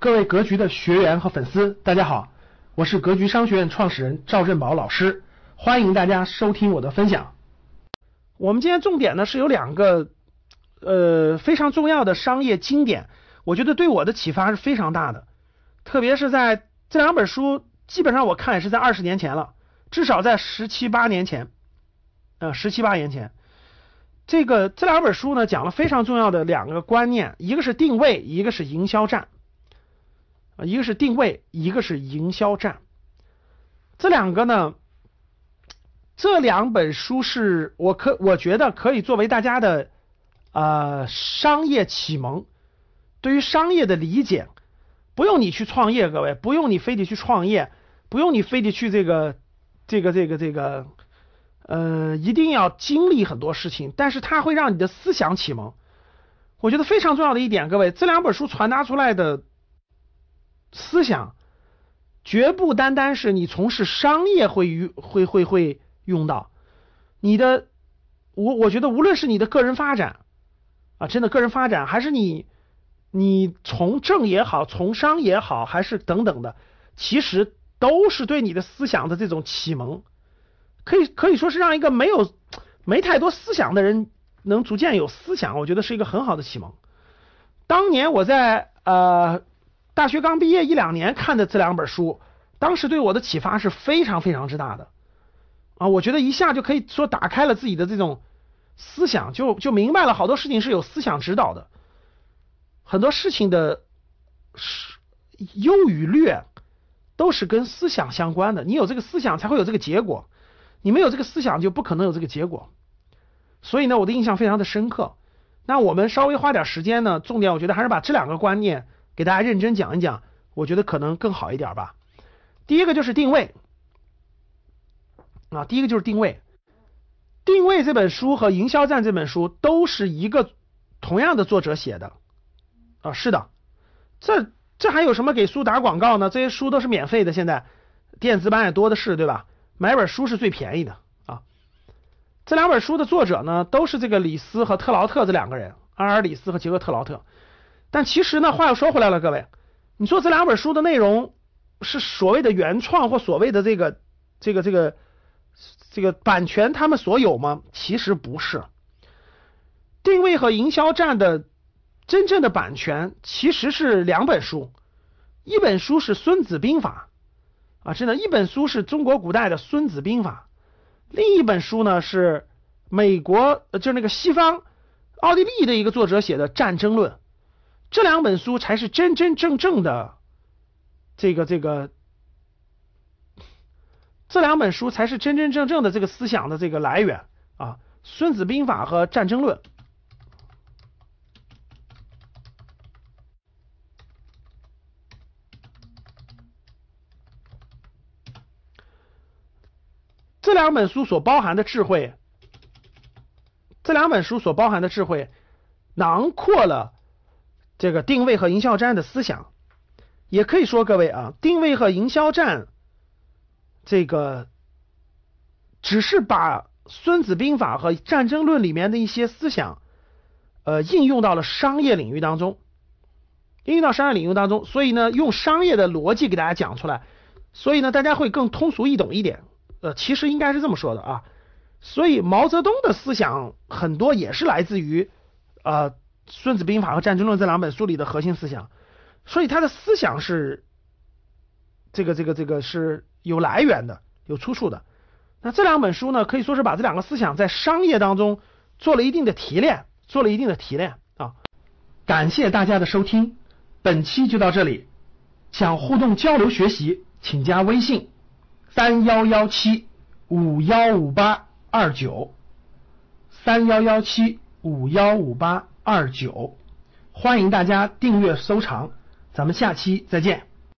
各位格局的学员和粉丝，大家好，我是格局商学院创始人赵振宝老师，欢迎大家收听我的分享。我们今天重点呢是有两个呃非常重要的商业经典，我觉得对我的启发是非常大的，特别是在这两本书，基本上我看也是在二十年前了，至少在十七八年前，呃十七八年前，这个这两本书呢讲了非常重要的两个观念，一个是定位，一个是营销战。啊，一个是定位，一个是营销战，这两个呢，这两本书是我可我觉得可以作为大家的呃商业启蒙，对于商业的理解，不用你去创业，各位不用你非得去创业，不用你非得去这个这个这个这个呃一定要经历很多事情，但是它会让你的思想启蒙，我觉得非常重要的一点，各位这两本书传达出来的。思想绝不单单是你从事商业会用会会会用到，你的我我觉得无论是你的个人发展啊，真的个人发展，还是你你从政也好，从商也好，还是等等的，其实都是对你的思想的这种启蒙，可以可以说是让一个没有没太多思想的人能逐渐有思想，我觉得是一个很好的启蒙。当年我在呃。大学刚毕业一两年看的这两本书，当时对我的启发是非常非常之大的啊！我觉得一下就可以说打开了自己的这种思想，就就明白了好多事情是有思想指导的，很多事情的是优与劣都是跟思想相关的。你有这个思想才会有这个结果，你没有这个思想就不可能有这个结果。所以呢，我的印象非常的深刻。那我们稍微花点时间呢，重点我觉得还是把这两个观念。给大家认真讲一讲，我觉得可能更好一点吧。第一个就是定位啊，第一个就是定位。定位这本书和营销战这本书都是一个同样的作者写的啊，是的。这这还有什么给书打广告呢？这些书都是免费的，现在电子版也多的是，对吧？买本书是最便宜的啊。这两本书的作者呢，都是这个李斯和特劳特这两个人，阿尔里斯和杰克特劳特。但其实呢，话又说回来了，各位，你说这两本书的内容是所谓的原创或所谓的这个这个这个这个版权他们所有吗？其实不是。定位和营销战的真正的版权其实是两本书，一本书是《孙子兵法》啊，真的，一本书是中国古代的《孙子兵法》，另一本书呢是美国就是那个西方奥地利的一个作者写的《战争论》。这两本书才是真真正正的，这个这个，这两本书才是真真正正的这个思想的这个来源啊，《孙子兵法》和《战争论》这两本书所包含的智慧，这两本书所包含的智慧，囊括了。这个定位和营销战的思想，也可以说，各位啊，定位和营销战，这个只是把《孙子兵法》和《战争论》里面的一些思想，呃，应用到了商业领域当中，应用到商业领域当中，所以呢，用商业的逻辑给大家讲出来，所以呢，大家会更通俗易懂一点。呃，其实应该是这么说的啊，所以毛泽东的思想很多也是来自于呃。《孙子兵法》和《战争论》这两本书里的核心思想，所以他的思想是这个、这个、这个是有来源的、有出处的。那这两本书呢，可以说是把这两个思想在商业当中做了一定的提炼，做了一定的提炼啊。感谢大家的收听，本期就到这里。想互动交流学习，请加微信：三幺幺七五幺五八二九，三幺幺七五幺五八。二九，欢迎大家订阅收藏，咱们下期再见。